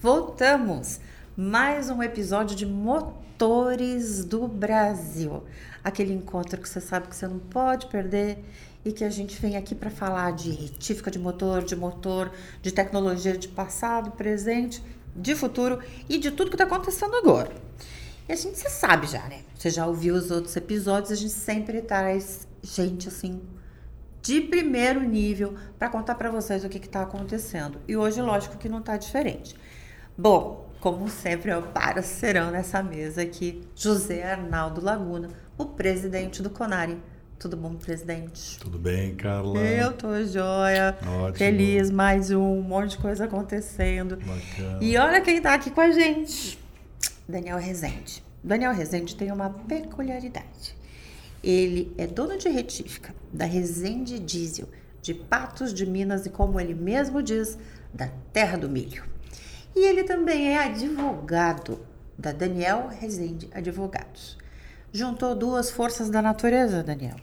Voltamos! Mais um episódio de Motores do Brasil. Aquele encontro que você sabe que você não pode perder e que a gente vem aqui para falar de retífica de motor, de motor, de tecnologia de passado, presente, de futuro e de tudo que está acontecendo agora. E a gente você sabe já, né? Você já ouviu os outros episódios, a gente sempre traz gente assim de primeiro nível para contar para vocês o que está acontecendo. E hoje, lógico que não está diferente. Bom, como sempre, eu parceirão nessa mesa aqui, José Arnaldo Laguna, o presidente do Conari. Tudo bom, presidente? Tudo bem, Carla? Eu tô joia. Ótimo. Feliz, mais um, um monte de coisa acontecendo. Bacana. E olha quem tá aqui com a gente. Daniel Rezende. Daniel Rezende tem uma peculiaridade. Ele é dono de retífica da Rezende Diesel, de Patos de Minas e, como ele mesmo diz, da terra do milho. E ele também é advogado da Daniel Rezende Advogados. Juntou duas forças da natureza, Daniel.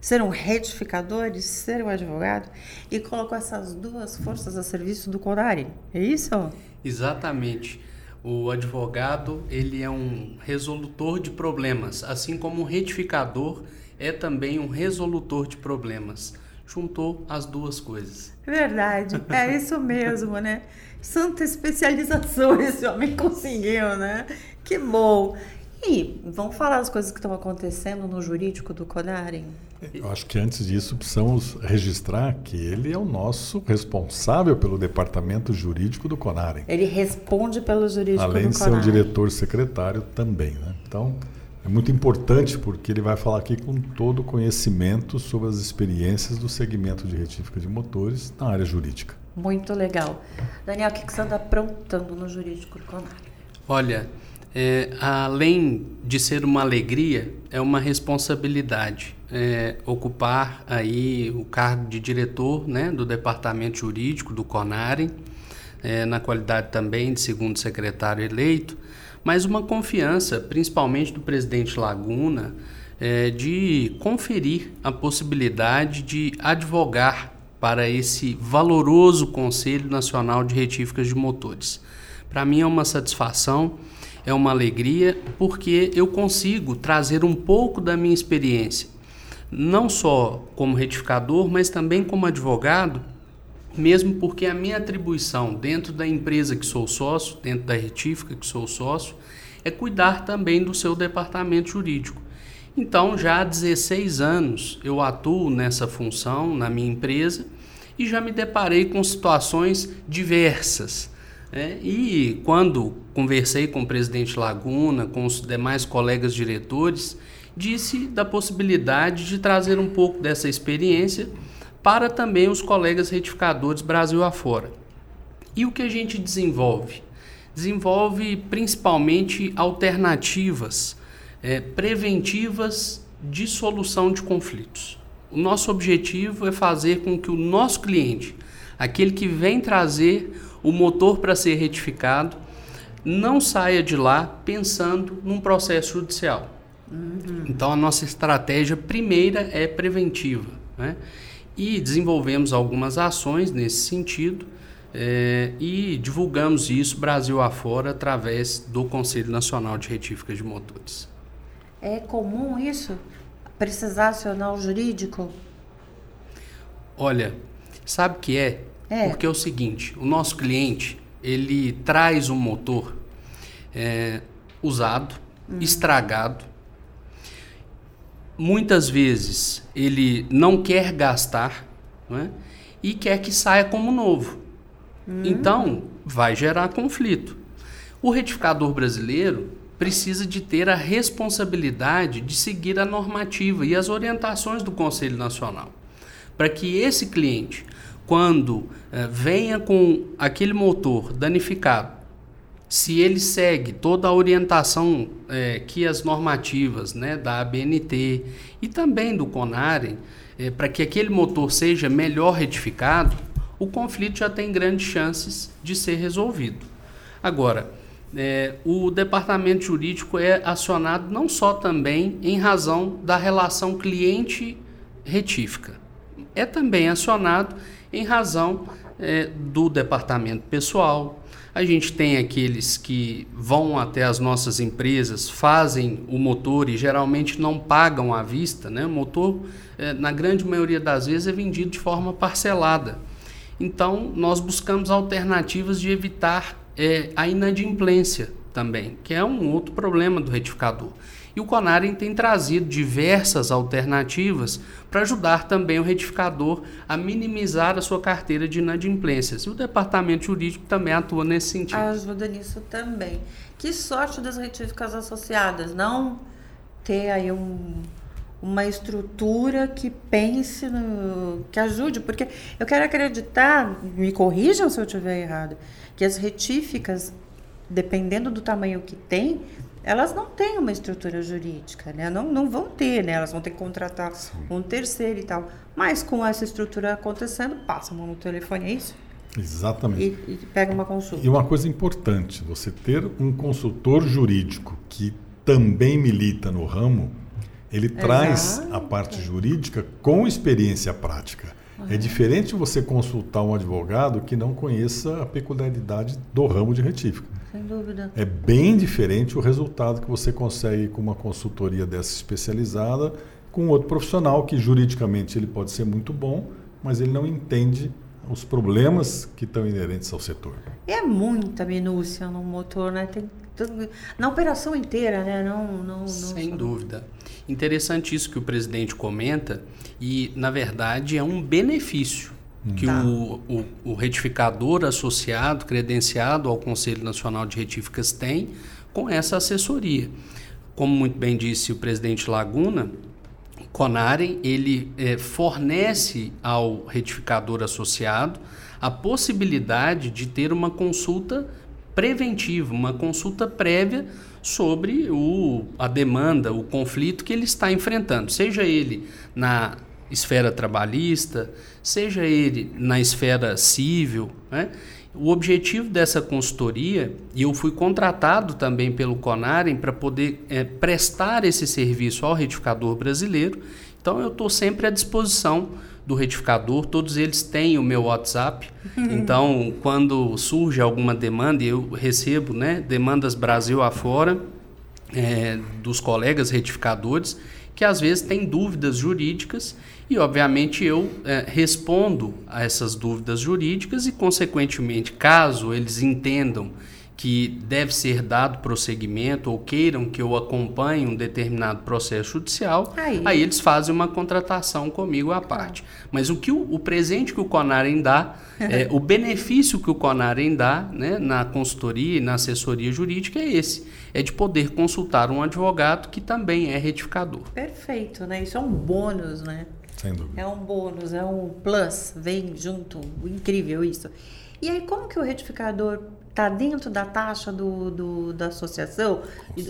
Ser um retificador e ser um advogado e colocou essas duas forças a serviço do Conari. É isso? Exatamente. O advogado, ele é um resolutor de problemas, assim como um retificador é também um resolutor de problemas. Juntou as duas coisas. Verdade, é isso mesmo, né? Santa especialização esse homem conseguiu, né? Que bom. E vamos falar das coisas que estão acontecendo no jurídico do Conaren? Eu acho que antes disso precisamos registrar que ele é o nosso responsável pelo departamento jurídico do Conaren. Ele responde pelo jurídico Além do de ser um Conaren. diretor secretário também, né? Então, é muito importante porque ele vai falar aqui com todo o conhecimento sobre as experiências do segmento de retífica de motores na área jurídica. Muito legal. Daniel, o que que você anda aprontando no jurídico do Conaren? Olha, é, além de ser uma alegria, é uma responsabilidade é, ocupar aí o cargo de diretor né, do departamento jurídico do Conaren, é, na qualidade também de segundo secretário eleito, mas uma confiança, principalmente do presidente Laguna, é, de conferir a possibilidade de advogar para esse valoroso Conselho Nacional de Retíficas de Motores. Para mim é uma satisfação, é uma alegria, porque eu consigo trazer um pouco da minha experiência, não só como retificador, mas também como advogado, mesmo porque a minha atribuição dentro da empresa que sou sócio, dentro da retífica que sou sócio, é cuidar também do seu departamento jurídico. Então, já há 16 anos eu atuo nessa função na minha empresa e já me deparei com situações diversas. né? E quando conversei com o presidente Laguna, com os demais colegas diretores, disse da possibilidade de trazer um pouco dessa experiência para também os colegas retificadores Brasil afora. E o que a gente desenvolve? Desenvolve principalmente alternativas eh, preventivas de solução de conflitos. O nosso objetivo é fazer com que o nosso cliente, aquele que vem trazer o motor para ser retificado, não saia de lá pensando num processo judicial. Então a nossa estratégia primeira é preventiva. Né? E desenvolvemos algumas ações nesse sentido eh, e divulgamos isso Brasil afora através do Conselho Nacional de Retíficas de Motores. É comum isso? Precisar acionar o jurídico? Olha, sabe o que é? É. Porque é o seguinte, o nosso cliente ele traz um motor é, usado, estragado. Muitas vezes ele não quer gastar não é? e quer que saia como novo. Então vai gerar conflito. O retificador brasileiro precisa de ter a responsabilidade de seguir a normativa e as orientações do Conselho Nacional, para que esse cliente, quando eh, venha com aquele motor danificado, se ele segue toda a orientação eh, que as normativas né, da ABNT e também do CONAREM, eh, para que aquele motor seja melhor retificado, o conflito já tem grandes chances de ser resolvido. Agora, é, o departamento jurídico é acionado não só também em razão da relação cliente-retífica, é também acionado em razão é, do departamento pessoal. A gente tem aqueles que vão até as nossas empresas, fazem o motor e geralmente não pagam à vista. Né? O motor, é, na grande maioria das vezes, é vendido de forma parcelada. Então, nós buscamos alternativas de evitar é, a inadimplência também, que é um outro problema do retificador. E o Conaren tem trazido diversas alternativas para ajudar também o retificador a minimizar a sua carteira de inadimplências. E o departamento jurídico também atua nesse sentido. Ajuda nisso também. Que sorte das retíficas associadas, não ter aí um, uma estrutura que pense no, que ajude, porque eu quero acreditar, me corrijam se eu estiver errado, que as retíficas, dependendo do tamanho que tem, elas não têm uma estrutura jurídica, né? Não, não vão ter, né? Elas vão ter que contratar Sim. um terceiro e tal. Mas com essa estrutura acontecendo, passa no telefone, é isso? Exatamente. E, e, pega uma consulta. E uma coisa importante, você ter um consultor jurídico que também milita no ramo, ele Exato. traz a parte jurídica com experiência prática. Uhum. É diferente você consultar um advogado que não conheça a peculiaridade do ramo de retífica. Sem dúvida. É bem diferente o resultado que você consegue com uma consultoria dessa especializada, com outro profissional que juridicamente ele pode ser muito bom, mas ele não entende os problemas que estão inerentes ao setor. É muita minúcia no motor, né? Tem na operação inteira, né? Não, não, não Sem dúvida. Interessante isso que o presidente comenta e, na verdade, é um benefício que tá. o, o, o, retificador associado, credenciado ao Conselho Nacional de Retíficas tem com essa assessoria. Como muito bem disse o presidente Laguna, o Conarem ele é, fornece ao retificador associado a possibilidade de ter uma consulta preventiva, uma consulta prévia sobre o, a demanda, o conflito que ele está enfrentando, seja ele na esfera trabalhista, seja ele na esfera civil. Né? O objetivo dessa consultoria, e eu fui contratado também pelo Conarem para poder é, prestar esse serviço ao retificador brasileiro, então eu estou sempre à disposição do retificador, todos eles têm o meu WhatsApp. Então, quando surge alguma demanda, eu recebo né, demandas Brasil afora é, dos colegas retificadores que às vezes têm dúvidas jurídicas e, obviamente, eu é, respondo a essas dúvidas jurídicas e, consequentemente, caso eles entendam que deve ser dado prosseguimento ou queiram que eu acompanhe um determinado processo judicial, aí, aí eles fazem uma contratação comigo à parte. Mas o que o, o presente que o Conarem dá, é, o benefício que o Conarem dá né, na consultoria e na assessoria jurídica é esse, é de poder consultar um advogado que também é retificador. Perfeito, né? Isso é um bônus, né? Sem dúvida. É um bônus, é um plus, vem junto, incrível isso. E aí, como que o retificador está dentro da taxa do, do da associação?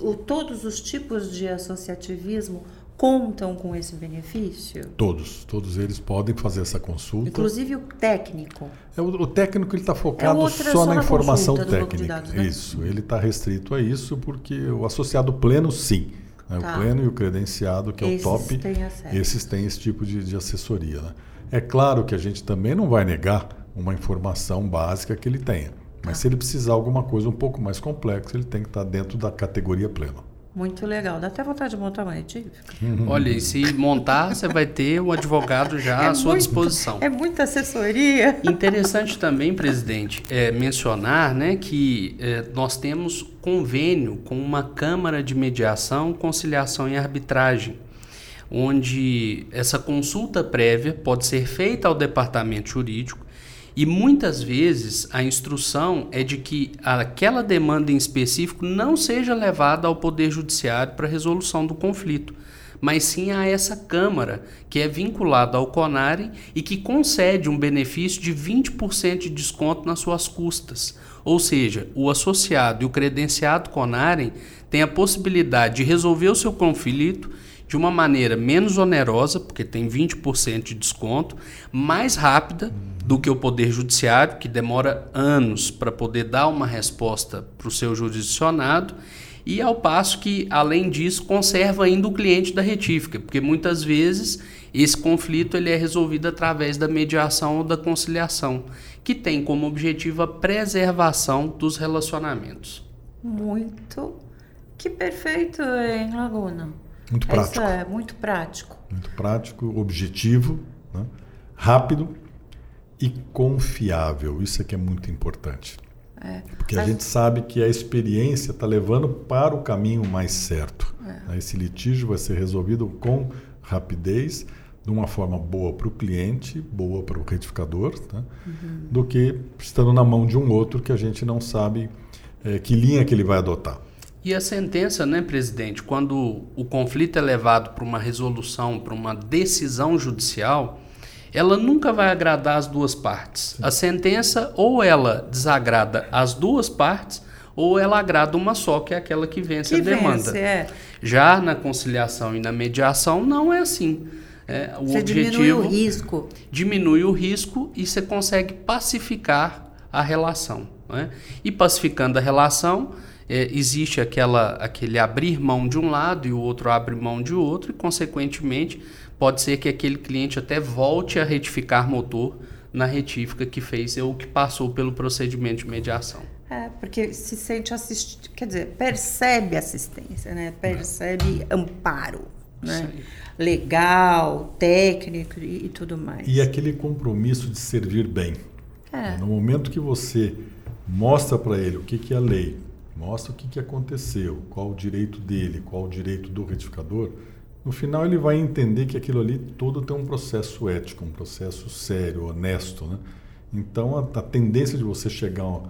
O, todos os tipos de associativismo contam com esse benefício? Todos, todos eles podem fazer essa consulta. Inclusive o técnico. É, o, o técnico ele está focado é só, só, na, na informação técnica. Dados, né? Isso, ele está restrito a isso porque o associado pleno, sim. Né? Tá. O pleno e o credenciado, que é esses o top, têm esses têm esse tipo de, de assessoria. Né? É claro que a gente também não vai negar uma informação básica que ele tenha. Mas tá. se ele precisar alguma coisa um pouco mais complexa, ele tem que estar dentro da categoria plena. Muito legal. Dá até vontade de montar uma retífica. Uhum. Olha, e se montar, você vai ter um advogado já é à sua disposição. É muita assessoria. Interessante também, presidente, é, mencionar né, que é, nós temos convênio com uma Câmara de Mediação, Conciliação e Arbitragem, onde essa consulta prévia pode ser feita ao departamento jurídico e muitas vezes a instrução é de que aquela demanda em específico não seja levada ao Poder Judiciário para resolução do conflito, mas sim a essa Câmara, que é vinculada ao CONARE e que concede um benefício de 20% de desconto nas suas custas. Ou seja, o associado e o credenciado CONARE têm a possibilidade de resolver o seu conflito de uma maneira menos onerosa, porque tem 20% de desconto, mais rápida do que o Poder Judiciário, que demora anos para poder dar uma resposta para o seu jurisdicionado, e ao passo que, além disso, conserva ainda o cliente da retífica, porque muitas vezes esse conflito ele é resolvido através da mediação ou da conciliação, que tem como objetivo a preservação dos relacionamentos. Muito. Que perfeito, hein, Laguna? Muito prático. Isso é muito prático. Muito prático, objetivo, né? rápido e confiável. Isso é que é muito importante. É. Porque a gente sabe que a experiência está levando para o caminho mais certo. É. Esse litígio vai ser resolvido com rapidez, de uma forma boa para o cliente, boa para o retificador, tá? uhum. do que estando na mão de um outro que a gente não sabe é, que linha que ele vai adotar. E a sentença, né, presidente, quando o conflito é levado para uma resolução, para uma decisão judicial, ela nunca vai agradar as duas partes. Sim. A sentença ou ela desagrada as duas partes ou ela agrada uma só, que é aquela que vence que a demanda. Vence, é. Já na conciliação e na mediação não é assim. É, o você objetivo diminui o risco. Diminui o risco e você consegue pacificar a relação. Né? E pacificando a relação, é, existe aquela, aquele abrir mão de um lado e o outro abre mão de outro, e consequentemente pode ser que aquele cliente até volte a retificar motor na retífica que fez ou que passou pelo procedimento de mediação. É, porque se sente assistido, quer dizer, percebe assistência, né? Percebe é. amparo, né? Legal, técnico e, e, tudo mais. E aquele compromisso de servir bem. É. No momento que você mostra para ele o que, que é a lei, mostra o que, que aconteceu, qual o direito dele, qual o direito do retificador, no final ele vai entender que aquilo ali todo tem um processo ético, um processo sério, honesto. Né? Então a, a tendência de você chegar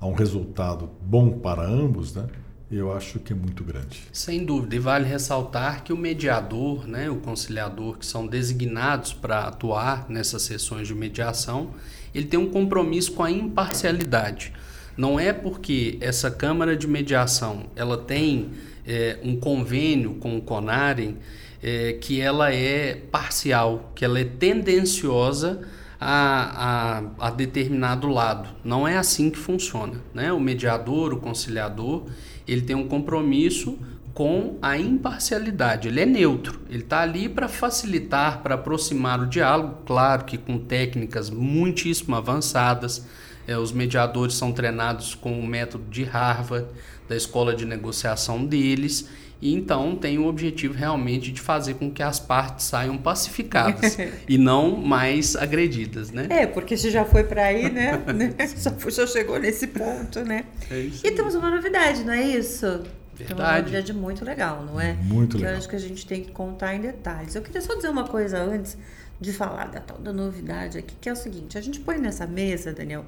a, um resultado bom para ambos, né? eu acho que é muito grande. Sem dúvida, e vale ressaltar que o mediador, né, o conciliador, que são designados para atuar nessas sessões de mediação, ele tem um compromisso com a imparcialidade. Não é porque essa Câmara de Mediação ela tem é, um convênio com o CONAREM é, que ela é parcial, que ela é tendenciosa a, a, a, determinado lado. Não é assim que funciona. Né? O mediador, o conciliador, ele tem um compromisso com a imparcialidade. Ele é neutro. Ele está ali para facilitar, para aproximar o diálogo, claro que com técnicas muitíssimo avançadas. É, os mediadores são treinados com o método de Harvard da escola de negociação deles. E então tem o objetivo realmente de fazer com que as partes saiam pacificadas e não mais agredidas, né? É, porque se já foi para aí, né? já, chegou nesse ponto, né? É e temos uma novidade, não é isso? Verdade. Tem uma novidade muito legal, não é? Muito que legal. eu acho que a gente tem que contar em detalhes. Eu queria só dizer uma coisa antes de falar da tal da novidade aqui, que é o seguinte: a gente põe nessa mesa, Daniel,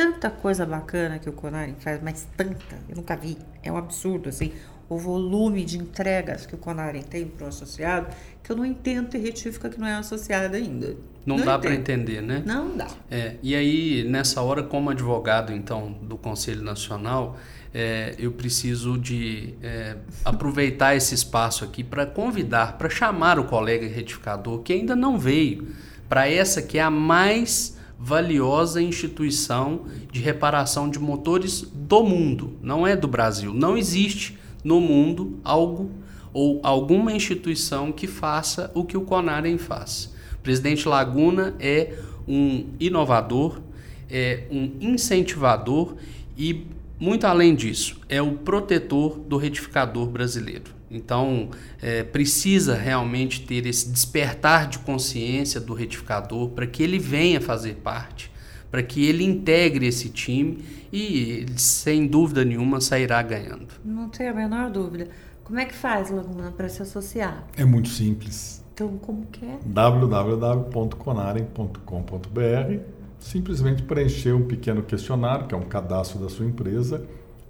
tanta coisa bacana que o Conarim faz, mas tanta, eu nunca vi. É um absurdo, assim, o volume de entregas que o Conarim tem para o associado, que eu não entendo ter retífica que não é associada ainda. Não, não dá para entender, né? Não dá. É, e aí, nessa hora, como advogado, então, do Conselho Nacional, é, eu preciso de é, aproveitar esse espaço aqui para convidar, para chamar o colega retificador que ainda não veio para essa que é a mais valiosa instituição de reparação de motores do mundo, não é do Brasil. Não existe no mundo algo ou alguma instituição que faça o que o Conarem faz. O presidente Laguna é um inovador, é um incentivador e, muito além disso, é o protetor do retificador brasileiro. Então, é, precisa realmente ter esse despertar de consciência do retificador para que ele venha fazer parte, para que ele integre esse time e, sem dúvida nenhuma, sairá ganhando. Não tenho a menor dúvida. Como é que faz, Laguna, para se associar? É muito simples. Então, como que é? www.conarem.com.br Simplesmente preencher um pequeno questionário, que é um cadastro da sua empresa,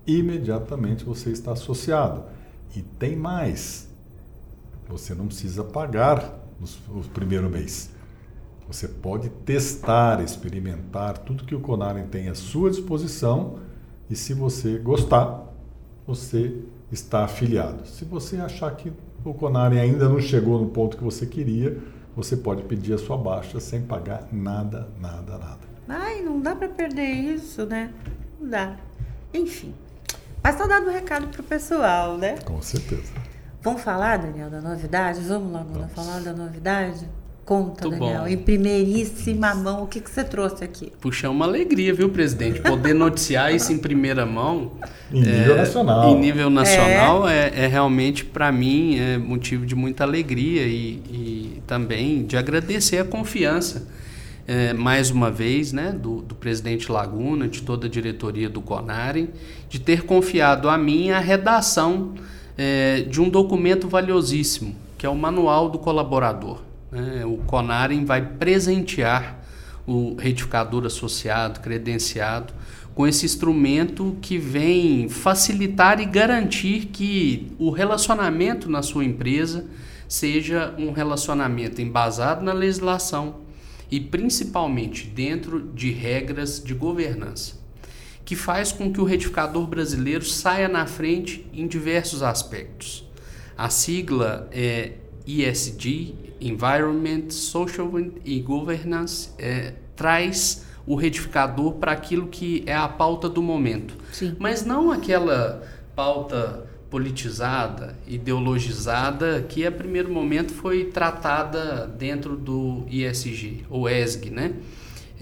e imediatamente você está associado e tem mais. Você não precisa pagar o primeiro mês. Você pode testar, experimentar tudo que o Conaren tem à sua disposição e se você gostar, você está afiliado. Se você achar que o Conaren ainda não chegou no ponto que você queria, você pode pedir a sua baixa sem pagar nada, nada, nada. Ai, não dá para perder isso, né? Não dá. Enfim, Mas tá dando um recado pro pessoal, né? Com certeza. Vamos falar, Daniel, da novidade? Vamos logo Vamos. falar da novidade? Conta, Muito Daniel, bom. em primeiríssima mão, o que, que você trouxe aqui? Puxa, é uma alegria, viu, presidente? Poder noticiar isso em primeira mão. Em nível é, nacional. Em nível nacional é, é, é realmente, para mim, é motivo de muita alegria e, e também de agradecer a confiança, é, mais uma vez, né, do, do, presidente Laguna, de toda a diretoria do CONAREM, de ter confiado a mim a redação é, de um documento valiosíssimo, que é o Manual do Colaborador. Né? O Conarem vai presentear o retificador associado, credenciado, com esse instrumento que vem facilitar e garantir que o relacionamento na sua empresa seja um relacionamento embasado na legislação e principalmente dentro de regras de governança, que faz com que o retificador brasileiro saia na frente em diversos aspectos. A sigla é ESG, Environment, Social e Governance, é, traz o retificador para aquilo que é a pauta do momento. Sim. Mas não aquela pauta politizada, ideologizada, que a primeiro momento foi tratada dentro do ISG, ou ESG, né?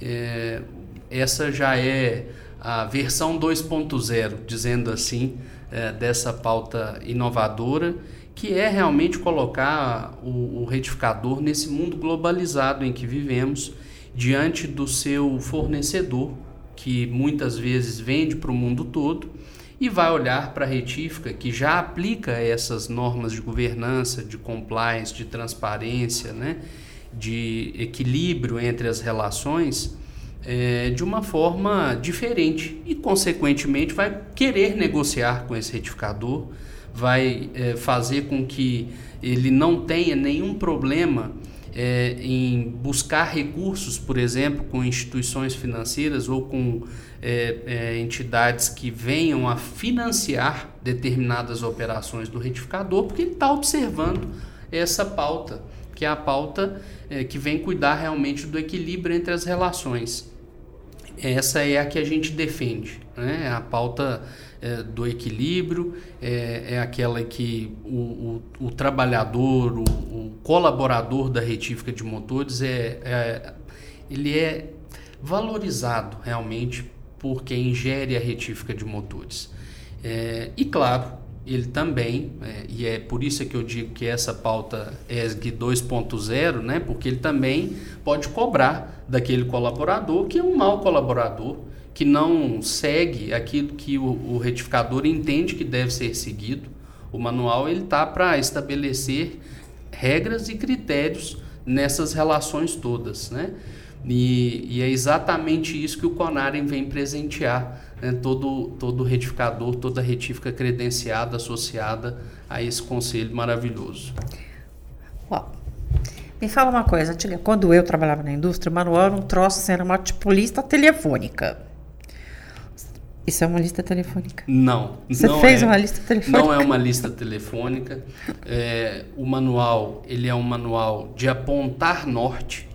É, essa já é a versão 2.0, dizendo assim, é, dessa pauta inovadora que é realmente colocar o, o retificador nesse mundo globalizado em que vivemos, diante do seu fornecedor, que muitas vezes vende para o mundo todo, e vai olhar para a retífica, que já aplica essas normas de governança, de compliance, de transparência, né? de equilíbrio entre as relações, é, de uma forma diferente e, consequentemente, vai querer negociar com esse retificador vai é, fazer com que ele não tenha nenhum problema é, em buscar recursos, por exemplo, com instituições financeiras ou com é, é, entidades que venham a financiar determinadas operações do retificador, porque ele está observando essa pauta, que é a pauta é, que vem cuidar realmente do equilíbrio entre as relações. Essa é a que a gente defende, né? a pauta é, do equilíbrio, é, é, aquela que o, o, o trabalhador, o, o, colaborador da retífica de motores, é, é, ele é valorizado realmente por quem a retífica de motores. É, e claro, ele também, é, e é por isso que eu digo que essa pauta ESG 2.0, né, porque ele também pode cobrar daquele colaborador que é um mau colaborador, que não segue aquilo que o, o retificador entende que deve ser seguido. O manual ele está para estabelecer regras e critérios nessas relações todas, né? E, e, é exatamente isso que o Conarem vem presentear né? todo todo retificador, toda retífica credenciada associada a esse conselho maravilhoso. Uau. Me fala uma coisa, quando eu trabalhava na indústria, o manual era um troço, assim, era uma tipo lista telefônica. Isso é uma lista telefônica? Não. Você não fez é, uma lista telefônica? Não é uma lista telefônica. É, o manual, ele é um manual de apontar norte,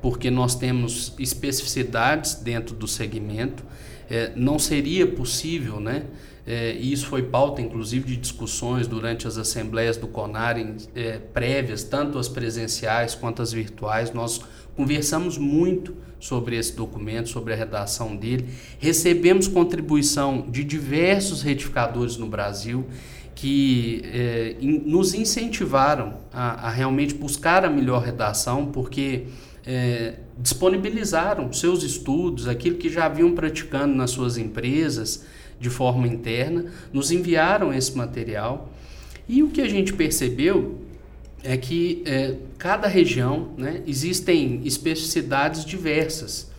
porque nós temos especificidades dentro do segmento. É, não seria possível, né? É, e isso foi pauta, inclusive, de discussões durante as assembleias do CONAR é, prévias, tanto as presenciais quanto as virtuais. Nós conversamos muito sobre esse documento, sobre a redação dele. Recebemos contribuição de diversos retificadores no Brasil que eh, in, nos incentivaram a, a, realmente buscar a melhor redação, porque eh, disponibilizaram seus estudos, aquilo que já haviam praticando nas suas empresas de forma interna, nos enviaram esse material. E o que a gente percebeu é que é, cada região né, existem especificidades diversas.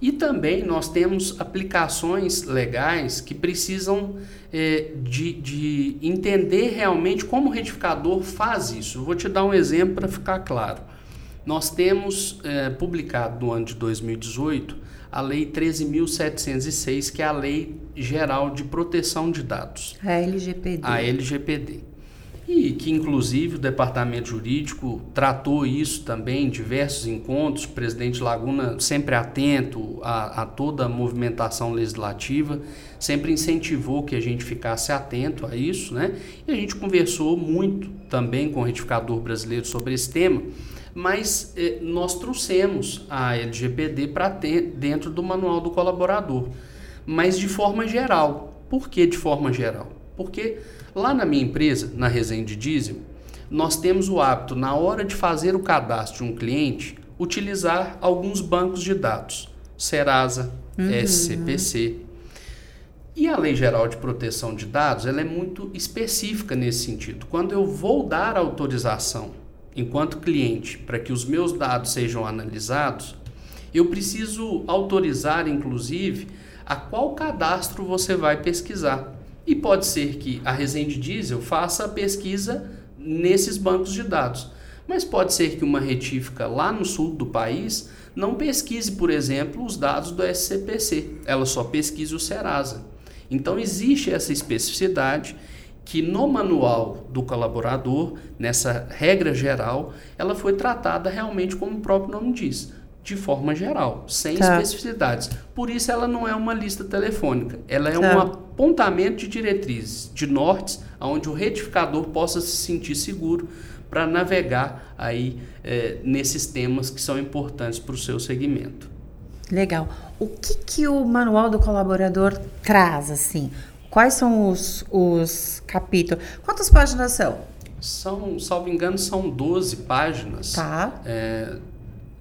E também nós temos aplicações legais que precisam é, de, de entender realmente como o retificador faz isso. Vou te dar um exemplo para ficar claro. Nós temos é, publicado no ano de 2018 a Lei 13.706, que é a Lei Geral de Proteção de Dados. A LGPD. A LGPD. e que inclusive o departamento jurídico tratou isso também em diversos encontros, o presidente Laguna sempre atento a, a, toda a movimentação legislativa, sempre incentivou que a gente ficasse atento a isso, né? E a gente conversou muito também com o retificador brasileiro sobre esse tema, mas eh, nós trouxemos a LGPD para dentro do manual do colaborador, mas de forma geral. Por que de forma geral? Porque Lá na minha empresa, na Resende Diesel, nós temos o hábito, na hora de fazer o cadastro de um cliente, utilizar alguns bancos de dados, Serasa, uhum. SCPC. E a Lei Geral de Proteção de Dados ela é muito específica nesse sentido. Quando eu vou dar autorização enquanto cliente para que os meus dados sejam analisados, eu preciso autorizar, inclusive, a qual cadastro você vai pesquisar. E pode ser que a Resende Diesel faça a pesquisa nesses bancos de dados. Mas pode ser que uma retífica lá no sul do país não pesquise, por exemplo, os dados do SCPC, ela só pesquise o Serasa. Então existe essa especificidade que no manual do colaborador, nessa regra geral, ela foi tratada realmente como o próprio nome diz, de forma geral, sem tá. especificidades. Por isso ela não é uma lista telefônica, ela é tá. um apontamento de diretrizes, de nortes, onde o retificador possa se sentir seguro para navegar aí é, nesses temas que são importantes para o seu segmento. Legal. O que, que o manual do colaborador traz assim? Quais são os, os capítulos? Quantas páginas são? São, salvo engano, são 12 páginas. Tá. É,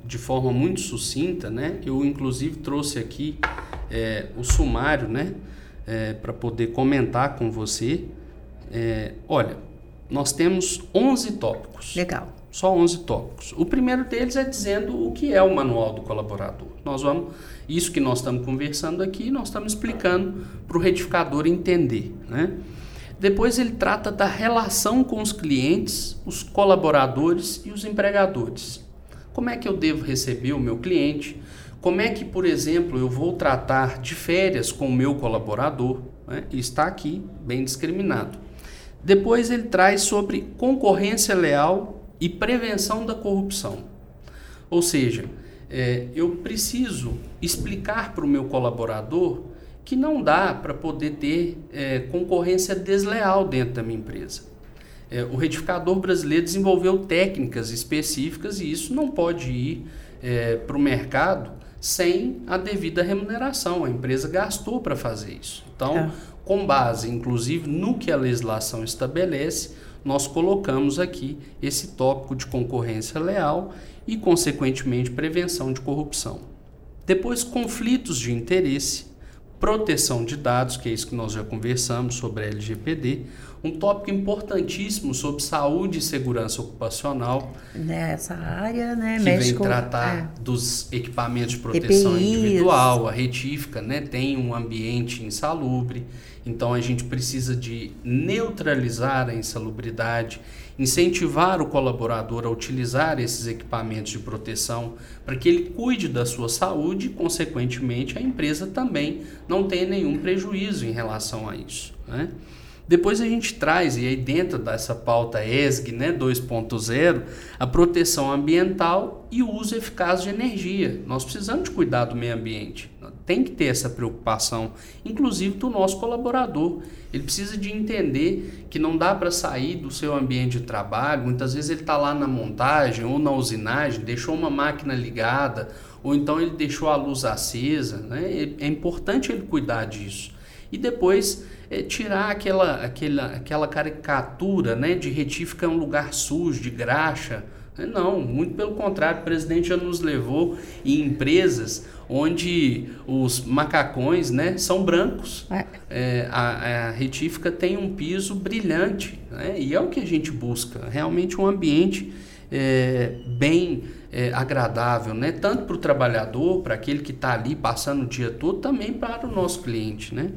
de forma muito sucinta, né? Eu inclusive trouxe aqui é, o sumário, né? É, para poder comentar com você. É, olha, nós temos 11 tópicos. Legal. Só 11 tópicos. O primeiro deles é dizendo o que é o manual do colaborador. Nós vamos, isso que nós estamos conversando aqui, nós estamos explicando para o retificador entender, né? Depois ele trata da relação com os clientes, os colaboradores e os empregadores. Como é que eu devo receber o meu cliente? Como é que, por exemplo, eu vou tratar de férias com o meu colaborador? Né? Está aqui bem discriminado. Depois ele traz sobre concorrência leal e prevenção da corrupção. Ou seja, é, eu preciso explicar para o meu colaborador que não dá para poder ter é, concorrência desleal dentro da minha empresa é, o retificador brasileiro desenvolveu técnicas específicas e isso não pode ir é, para o mercado sem a devida remuneração. A empresa gastou para fazer isso. Então, é. Com base, inclusive, no que a legislação estabelece, nós colocamos aqui esse tópico de concorrência leal e, consequentemente, prevenção de corrupção. Depois, conflitos de interesse, proteção de dados, que é isso que nós já conversamos sobre a LGPD, um tópico importantíssimo sobre saúde e segurança ocupacional. Nessa área, né? Que vem tratar é. dos equipamentos de proteção EPIs. individual, a retífica, né? Tem um ambiente insalubre, então a gente precisa de neutralizar a insalubridade, incentivar o colaborador a utilizar esses equipamentos de proteção para que ele cuide da sua saúde e, consequentemente, a empresa também não tenha nenhum prejuízo em relação a isso. Né? Depois a gente traz, e aí dentro dessa pauta ESG né, 2.0, a proteção ambiental e o uso eficaz de energia. Nós precisamos de cuidar do meio ambiente. Tem que ter essa preocupação, inclusive do nosso colaborador. Ele precisa de entender que não dá para sair do seu ambiente de trabalho. Muitas vezes ele está lá na montagem ou na usinagem, deixou uma máquina ligada, ou então ele deixou a luz acesa. Né? É importante ele cuidar disso. E depois é, tirar aquela, aquela, aquela caricatura né, de retífica é um lugar sujo, de graxa. Não, muito pelo contrário, o presidente já nos levou em empresas onde os macacões né, são brancos. É. É, a, a, retífica tem um piso brilhante né, e é o que a gente busca, realmente um ambiente é, bem é, agradável, né, tanto para o trabalhador, para aquele que está ali passando o dia todo, também para o nosso cliente. Né?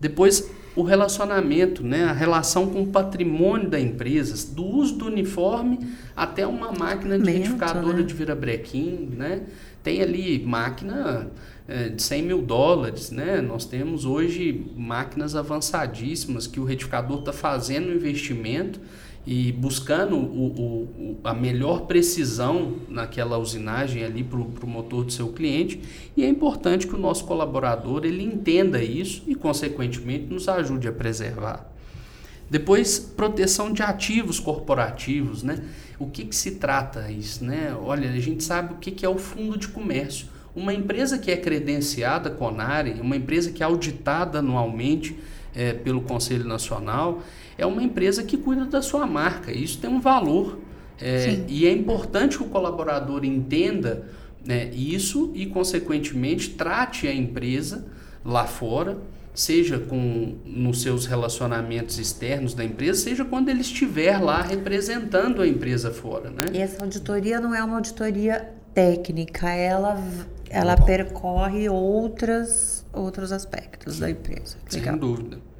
Depois, o relacionamento, né? a relação com o patrimônio da empresa, do uso do uniforme até uma máquina de retificadora né? de virabrequim, né? Tem ali máquina é, de 100 mil dólares. Né? Nós temos hoje máquinas avançadíssimas que o retificador está fazendo um investimento e buscando o, o, a melhor precisão naquela usinagem ali para o motor do seu cliente e é importante que o nosso colaborador ele entenda isso e consequentemente nos ajude a preservar. Depois, proteção de ativos corporativos, né? O que, que se trata isso, né? Olha, a gente sabe o que, que é o fundo de comércio. Uma empresa que é credenciada CONARE, uma empresa que é auditada anualmente é, pelo Conselho Nacional, é uma empresa que cuida da sua marca. Isso tem um valor. É, e é importante que o colaborador entenda né, isso e, consequentemente, trate a empresa lá fora, seja com nos seus relacionamentos externos da empresa, seja quando ele estiver lá representando a empresa fora. Né? E essa auditoria não é uma auditoria técnica, ela, ela percorre outras, outros aspectos da empresa. Legal. Sem dúvida.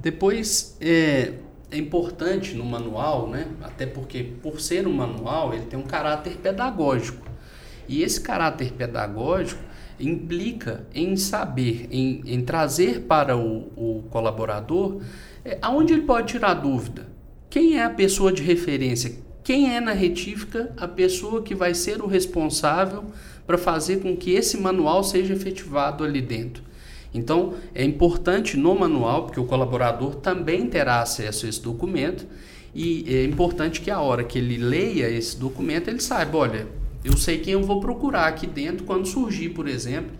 Depois, é, é importante no manual, né? até porque, por ser um manual, ele tem um caráter pedagógico. E esse caráter pedagógico implica em saber, em, em trazer para o, o colaborador é, aonde ele pode tirar dúvida. Quem é a pessoa de referência? Quem é na retífica a pessoa que vai ser o responsável para fazer com que esse manual seja efetivado ali dentro? Então, é importante no manual, porque o colaborador também terá acesso a esse documento, e é importante que a hora que ele leia esse documento, ele saiba, olha, eu sei quem eu vou procurar aqui dentro quando surgir, por exemplo,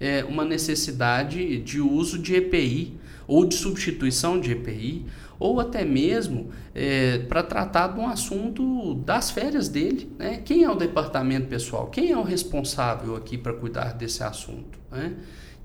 é, uma necessidade de uso de EPI ou de substituição de EPI, ou até mesmo é, para tratar de um assunto das férias dele. Né? Quem é o departamento pessoal? Quem é o responsável aqui para cuidar desse assunto? Né?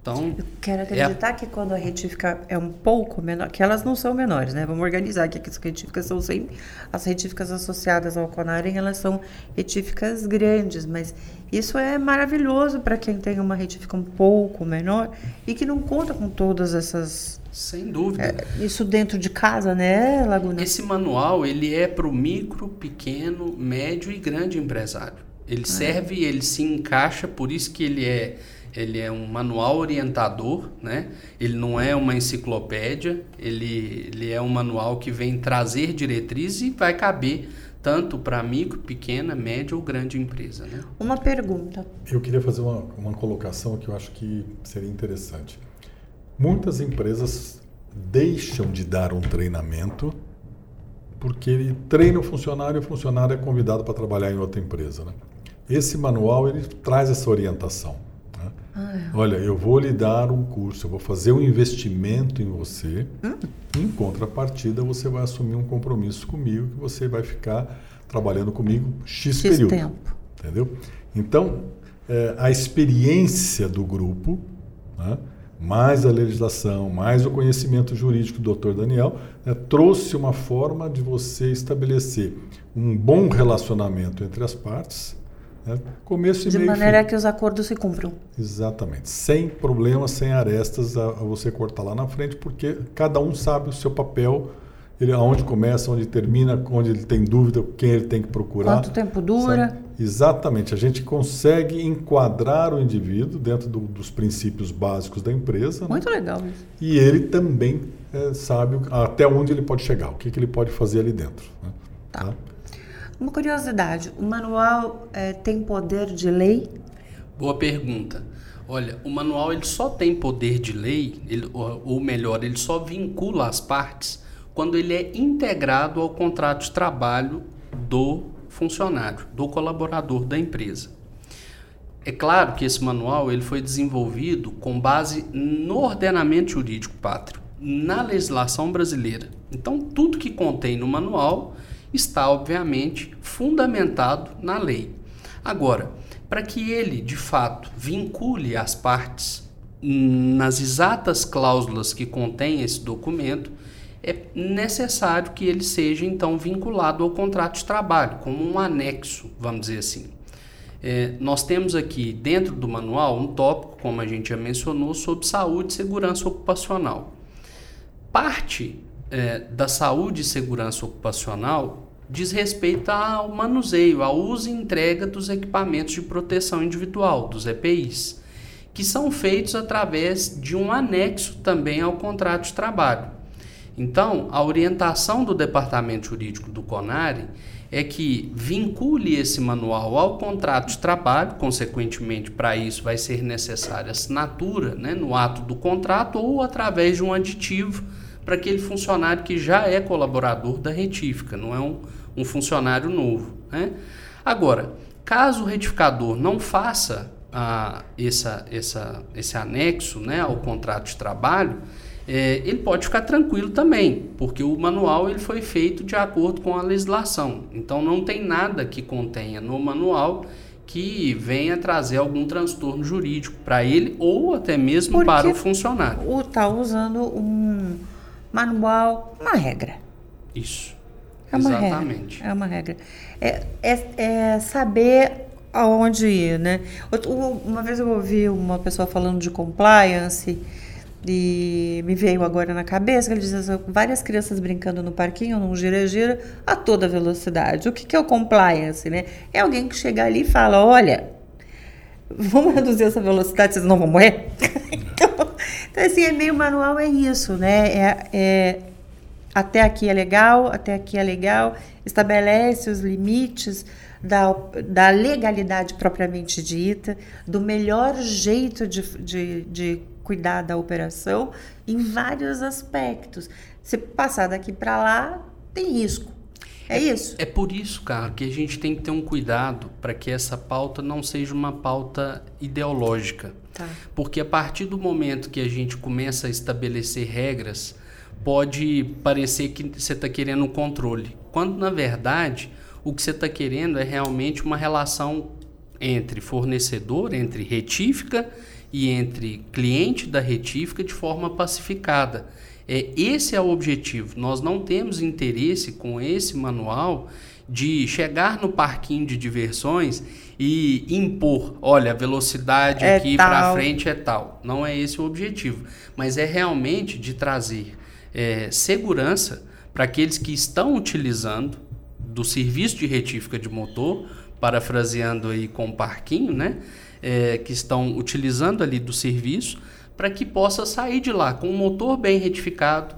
Então, eu quero é acreditar é... que quando a retífica é um pouco menor, que elas não são menores, né? Vamos organizar aqui que as retíficas são sempre as retíficas associadas ao Conarem, elas são retíficas grandes, mas isso é maravilhoso para quem tem uma retífica um pouco menor e que não conta com todas essas sem dúvida. É, isso dentro de casa, né, Laguna? Esse manual ele é para o micro, pequeno, médio e grande empresário. Ele ah. serve, ele se encaixa, por isso que ele é ele é um manual orientador, né? Ele não é uma enciclopédia, ele, ele é um manual que vem trazer diretrizes e vai caber tanto para micro, pequena, média ou grande empresa. Né? Uma pergunta. Eu queria fazer uma, uma colocação que eu acho que seria interessante. Muitas empresas deixam de dar um treinamento porque ele treina o funcionário e o funcionário é convidado para trabalhar em outra empresa. Né? Esse manual ele traz essa orientação. Ah, é. Olha, eu vou lhe dar um curso, eu vou fazer um investimento em você. Hum? Em contrapartida, você vai assumir um compromisso comigo que você vai ficar trabalhando comigo X, X período. Tempo. Entendeu? Então, é, a experiência do grupo, né, mais a legislação, mais o conhecimento jurídico do Dr. Daniel, né, trouxe uma forma de você estabelecer um bom relacionamento entre as partes né? Começo e De meio maneira fim. que os acordos se cumpram. Exatamente. Sem problemas, sem arestas a, a, você cortar lá na frente, porque cada um sabe o seu papel, ele, aonde começa, onde termina, onde ele tem dúvida, quem ele tem que procurar. Quanto tempo dura. Sabe? Exatamente. A gente consegue enquadrar o indivíduo dentro do, dos princípios básicos da empresa. Né? Muito né? legal isso. E ele também é, sabe até onde ele pode chegar, o que, que ele pode fazer ali dentro. Né? tá? tá? Uma curiosidade, o manual é, tem poder de lei? Boa pergunta. Olha, o manual ele só tem poder de lei, ele, ou melhor, ele só vincula as partes quando ele é integrado ao contrato de trabalho do funcionário, do colaborador da empresa. É claro que esse manual ele foi desenvolvido com base no ordenamento jurídico pátrio, na legislação brasileira. Então, tudo que contém no manual está, obviamente, fundamentado na lei. Agora, para que ele, de fato, vincule as partes nas exatas cláusulas que contém esse documento, é necessário que ele seja então vinculado ao contrato de trabalho, como um anexo, vamos dizer assim. É, nós temos aqui dentro do manual um tópico, como a gente já mencionou, sobre saúde e segurança ocupacional. Parte é, da saúde e segurança ocupacional diz respeito ao manuseio, ao uso e entrega dos equipamentos de proteção individual, dos EPIs, que são feitos através de um anexo também ao contrato de trabalho. Então, a orientação do Departamento Jurídico do CONARE é que vincule esse manual ao contrato de trabalho, consequentemente, para isso vai ser necessária assinatura né, no ato do contrato ou através de um aditivo para aquele funcionário que já é colaborador da retífica, não é um, um funcionário novo. Né? Agora, caso o retificador não faça ah, essa, essa, esse anexo né, ao contrato de trabalho, é, ele pode ficar tranquilo também, porque o manual ele foi feito de acordo com a legislação. Então não tem nada que contenha no manual que venha trazer algum transtorno jurídico para ele ou até mesmo porque para o funcionário. Está usando um manual, uma regra. Isso. É uma Exatamente. regra. É uma regra. É, é, é saber aonde ir, né? Uma vez eu ouvi uma pessoa falando de compliance e me veio agora na cabeça que ele dizia assim, várias crianças brincando no parquinho, num gira-gira, a toda velocidade. O que, que é o compliance, né? É alguém que chega ali e fala, olha, vamos reduzir essa velocidade, vocês não vão morrer? então, então, assim, é meio manual, é isso, né? É, é, até aqui é legal, até aqui é legal, estabelece os limites da, da legalidade propriamente dita, do melhor jeito de, de, de cuidar da operação em vários aspectos. Se passar daqui para lá, tem risco. É, é, isso? É por isso, cara, que a gente tem que ter um cuidado para que essa pauta não seja uma pauta ideológica. Tá. Porque a partir do momento que a gente começa a estabelecer regras, pode parecer que você está querendo um controle. Quando, na verdade, o que você está querendo é realmente uma relação entre fornecedor, entre retífica e entre cliente da retífica de forma pacificada. É, esse é o objetivo. Nós não temos interesse com esse manual de chegar no parquinho de diversões e impor, olha, a velocidade é aqui para frente é tal. Não é esse o objetivo, mas é realmente de trazer é, segurança para aqueles que estão utilizando do serviço de retífica de motor, parafraseando aí com o parquinho, né? é, que estão utilizando ali do serviço para que possa sair de lá com o motor bem retificado,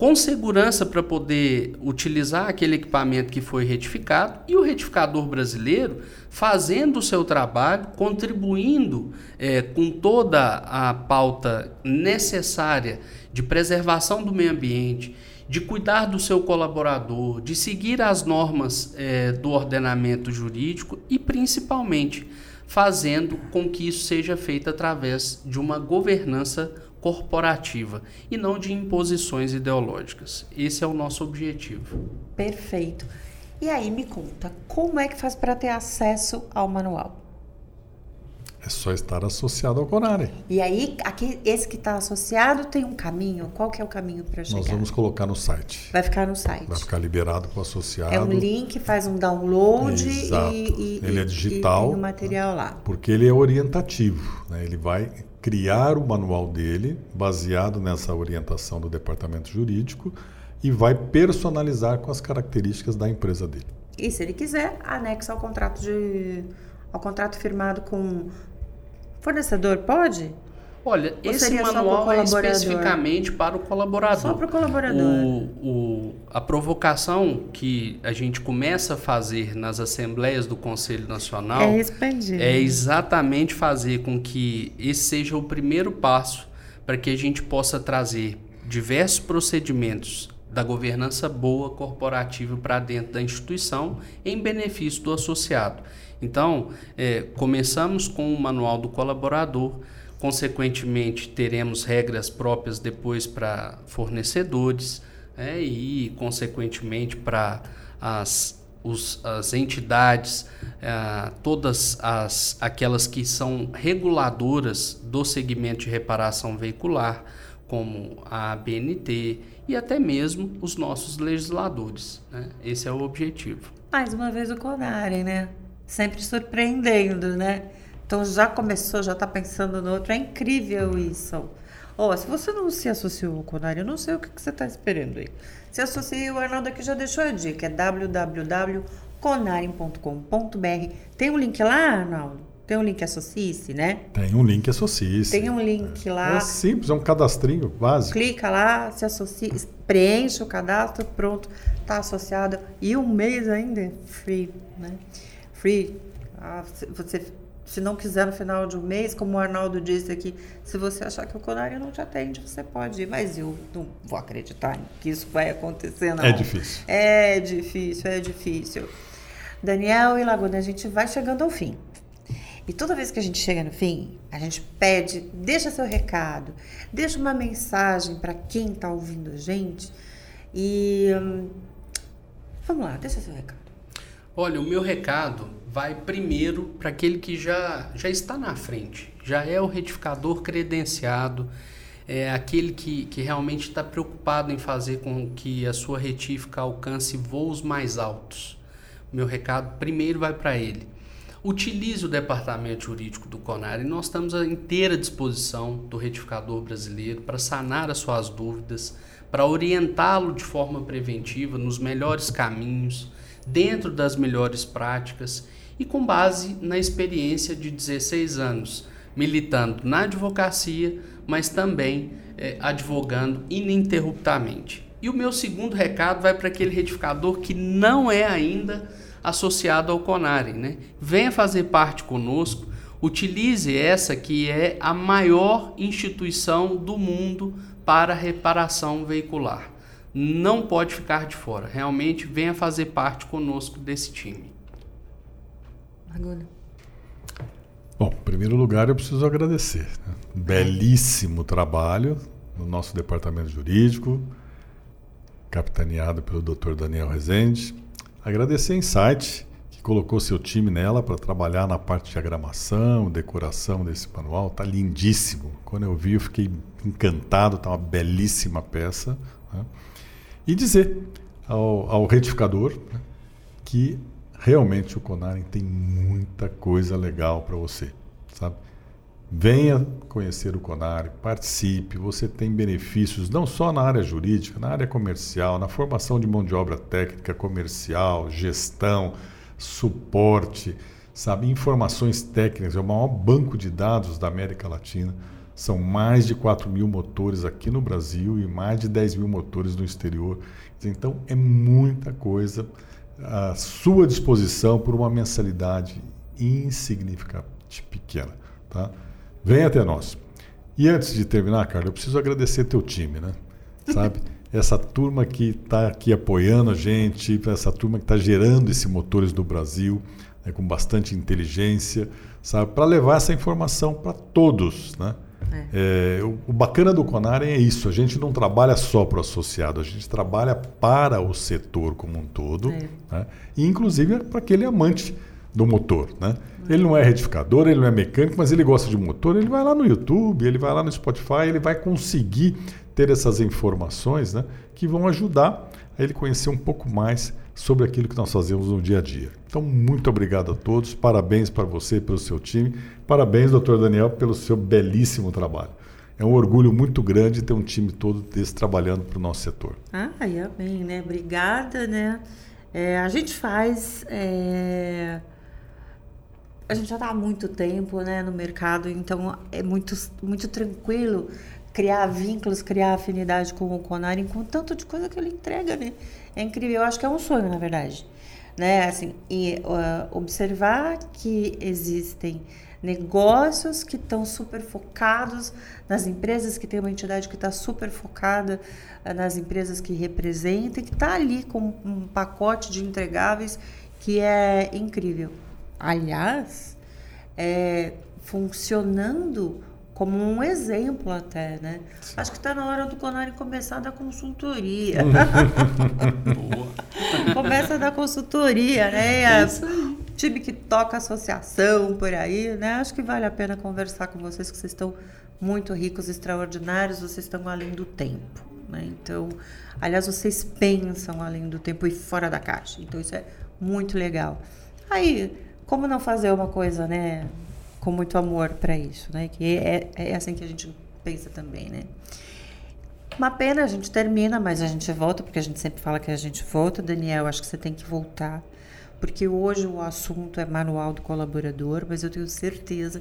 com segurança para poder utilizar aquele equipamento que foi retificado e o retificador brasileiro fazendo o seu trabalho, contribuindo é, com toda a pauta necessária de preservação do meio ambiente, de cuidar do seu colaborador, de seguir as normas é, do ordenamento jurídico e principalmente fazendo com que isso seja feito através de uma governança corporativa e não de imposições ideológicas. Esse é o nosso objetivo. Perfeito. E aí me conta, como é que faz para ter acesso ao manual? É só estar associado ao Conare. E aí, aqui, esse que está associado tem um caminho. Qual que é o caminho para chegar? Nós vamos colocar no site. Vai ficar no site. Vai ficar liberado para o associado. É um link, faz um download Exato. e, e ele é digital. E tem o material lá. Porque ele é orientativo. Né? Ele vai criar o manual dele baseado nessa orientação do departamento jurídico e vai personalizar com as características da empresa dele. E se ele quiser, anexa ao contrato de ao contrato firmado com Fornecedor pode? Olha, Ou esse manual é especificamente para o colaborador. Só para o colaborador. O, o, a provocação que a gente começa a fazer nas assembleias do Conselho Nacional é, expandir. é exatamente fazer com que esse seja o primeiro passo para que a gente possa trazer diversos procedimentos da governança boa corporativa para dentro da instituição em benefício do associado. Então, é, começamos com o manual do colaborador, consequentemente, teremos regras próprias depois para fornecedores é, e, consequentemente, para as, os, as entidades, é, todas as, aquelas que são reguladoras do segmento de reparação veicular, como a ABNT e até mesmo os nossos legisladores. Né? Esse é o objetivo. Mais uma vez o CONARE, né? sempre surpreendendo, né? Então já começou, já está pensando no outro. É incrível isso. Ó, oh, se você não se associou ao Conari, eu não sei o que, que você está esperando aí. Se associe, o Arnaldo aqui já deixou a dica, é www.conarem.com.br. Tem um link lá, Arnaldo? Tem um link associe-se, né? Tem um link associe-se. Tem um link é. lá. É simples, é um cadastrinho básico. Clica lá, se associa, preenche o cadastro, pronto, está associado. E um mês ainda é free, né? Free. Ah, você se não quiser no final de um mês, como o Arnaldo disse aqui, se você achar que o Conari não te atende, você pode ir. Mas eu não vou acreditar que isso vai acontecer, não. É difícil. É difícil, é difícil. Daniel e Laguna, a gente vai chegando ao fim. E toda vez que a gente chega no fim, a gente pede, deixa seu recado, deixa uma mensagem para quem está ouvindo a gente. E hum, vamos lá, deixa seu recado. Olha, o meu recado vai primeiro para aquele que já, já está na frente, já é o retificador credenciado, é aquele que, que realmente está preocupado em fazer com que a sua retífica alcance voos mais altos. Meu recado primeiro vai para ele. Utilize o departamento jurídico do CONAR e nós estamos à inteira disposição do retificador brasileiro para sanar as suas dúvidas, para orientá-lo de forma preventiva nos melhores caminhos, dentro das melhores práticas e com base na experiência de 16 anos, militando na advocacia, mas também é, advogando ininterruptamente. E o meu segundo recado vai para aquele retificador que não é ainda associado ao Conare. Né? Venha fazer parte conosco, utilize essa que é a maior instituição do mundo para reparação veicular. Não pode ficar de fora. Realmente venha fazer parte conosco desse time. Agulha. Bom, em primeiro lugar, eu preciso agradecer. Né? Belíssimo trabalho no nosso departamento jurídico, capitaneado pelo Dr. Daniel Rezende. Agradecer a Insight, que colocou seu time nela para trabalhar na parte de diagramação, decoração desse manual. Está lindíssimo. Quando eu vi, eu fiquei encantado. Está uma belíssima peça. Né? E dizer ao, ao retificador né, que realmente o Conaren tem muita coisa legal para você, sabe? Venha conhecer o Conar, participe, você tem benefícios não só na área jurídica, na área comercial, na formação de mão de obra técnica, comercial, gestão, suporte, sabe, informações técnicas, é o maior banco de dados da América Latina. São mais de 4 mil motores aqui no Brasil e mais de 10 mil motores no exterior. Então é muita coisa à sua disposição por uma mensalidade insignificante pequena. Tá? Vem até nós. E antes de terminar, Carlos, eu preciso agradecer teu time, né? Sabe? essa turma que está aqui apoiando a gente, essa turma que está gerando esse motores do Brasil, né, com bastante inteligência, sabe? Para levar essa informação para todos, né? É. É, o, o, bacana do Conaren é isso, a gente não trabalha só para o associado, a gente trabalha para o setor como um todo, é. né? e inclusive para aquele amante do motor. Né? Ele não é retificador, ele não é mecânico, mas ele gosta de motor, ele vai lá no YouTube, ele vai lá no Spotify, ele vai conseguir ter essas informações né, que vão ajudar a ele conhecer um pouco mais sobre aquilo que nós fazemos no dia a dia. Então, muito obrigado a todos, parabéns para você e pelo seu time, parabéns, doutor Daniel, pelo seu belíssimo trabalho. É um orgulho muito grande ter um time todo desse trabalhando para o nosso setor. Ah, amém, né? Obrigada, né? É, a gente faz é a gente já está há muito tempo né, no mercado, então é muito, muito tranquilo criar vínculos, criar afinidade com o Conari com tanto de coisa que ele entrega, né? É incrível, eu acho que é um sonho, na verdade. Né? Assim, e uh, observar que existem negócios que estão super focados nas empresas, que tem uma entidade que está super focada uh, nas empresas que representa e que está ali com um pacote de entregáveis que é incrível aliás, é, funcionando como um exemplo até, né? Sim. Acho que está na hora do Conari começar a dar consultoria. Começa a dar consultoria, né? É time que toca associação por aí, né? Acho que vale a pena conversar com vocês, que vocês estão muito ricos, extraordinários, vocês estão além do tempo, né? Então, aliás, vocês pensam além do tempo e fora da caixa. Então, isso é muito legal. Aí, como não fazer uma coisa, né, com muito amor para isso, né? Que é, é assim que a gente pensa também, né? Uma pena, a gente termina, mas a gente volta, porque a gente sempre fala que a gente volta. Daniel, acho que você tem que voltar, porque hoje o assunto é manual do colaborador, mas eu tenho certeza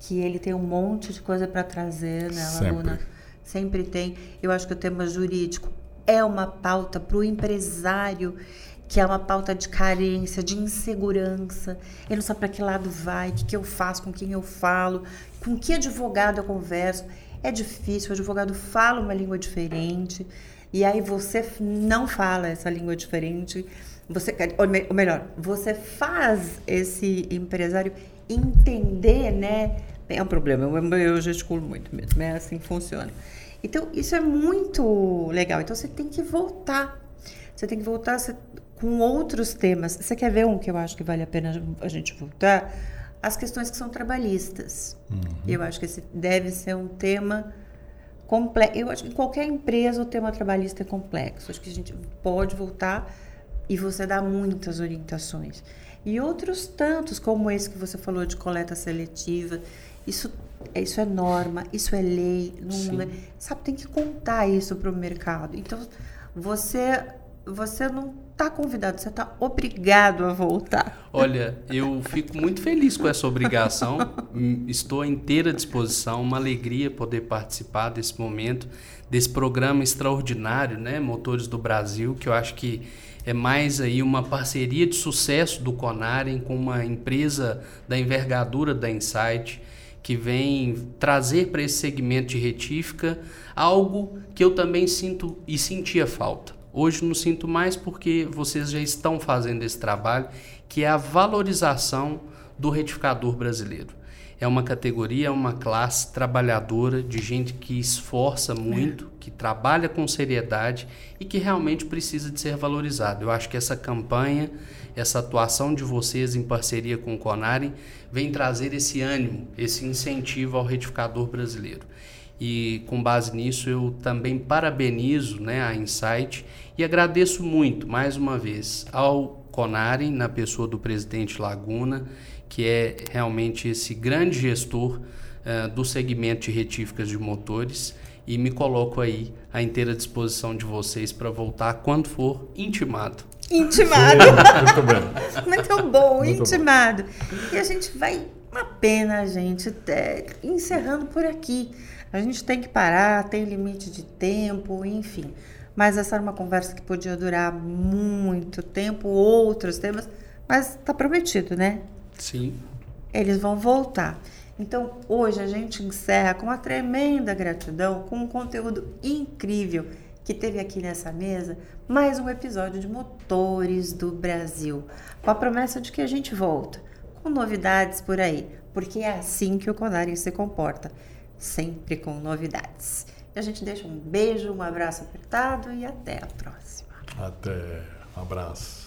que ele tem um monte de coisa para trazer, né, Sempre. Laguna? Sempre tem. Eu acho que o tema jurídico é uma pauta para o empresário que é uma pauta de carência, de insegurança. Ele não sabe para que lado vai, o que, que eu faço, com quem eu falo, com que advogado eu converso. É difícil, o advogado fala uma língua diferente, e aí você não fala essa língua diferente. Você, ou melhor, você faz esse empresário entender, né? É um problema, eu, eu gesticulo muito mesmo, é assim que funciona. Então, isso é muito legal. Então, você tem que voltar. Você tem que voltar com outros temas. Você quer ver um que eu acho que vale a pena a gente voltar? As questões que são trabalhistas. Uhum. Eu acho que esse deve ser um tema complexo. Eu acho que em qualquer empresa o tema trabalhista é complexo. Acho que a gente pode voltar e você dá muitas orientações. E outros tantos, como esse que você falou de coleta seletiva. Isso, isso é norma, isso é lei. Não é, sabe, tem que contar isso para o mercado. Então, você você não está convidado, você está obrigado a voltar. Olha, eu fico muito feliz com essa obrigação. Estou à inteira disposição, uma alegria poder participar desse momento, desse programa extraordinário, né, Motores do Brasil, que eu acho que é mais aí uma parceria de sucesso do Conarem com uma empresa da envergadura da Insight que vem trazer para esse segmento de retífica algo que eu também sinto e sentia falta Hoje não sinto mais porque vocês já estão fazendo esse trabalho, que é a valorização do retificador brasileiro. É uma categoria, é uma classe trabalhadora de gente que esforça muito, que trabalha com seriedade e que realmente precisa de ser valorizado. Eu acho que essa campanha, essa atuação de vocês em parceria com o Conarem vem trazer esse ânimo, esse incentivo ao retificador brasileiro. E com base nisso eu também parabenizo né, a Insight e agradeço muito, mais uma vez, ao Conarem, na pessoa do presidente Laguna, que é realmente esse grande gestor uh, do segmento de retíficas de motores e me coloco aí à inteira disposição de vocês para voltar quando for intimado. Intimado. muito bem. Muito bom, muito intimado. Bom. E a gente vai, uma pena, gente, é, encerrando por aqui. A gente tem que parar, tem limite de tempo, enfim. Mas essa era uma conversa que podia durar muito tempo, outros temas, mas está prometido, né? Sim. Eles vão voltar. Então, hoje a gente encerra com uma tremenda gratidão, com um conteúdo incrível que teve aqui nessa mesa, mais um episódio de Motores do Brasil, com a promessa de que a gente volta com novidades por aí, porque é assim que o Conarin se comporta, sempre com novidades. E a gente deixa um beijo, um abraço apertado e até a próxima. Até. Um abraço.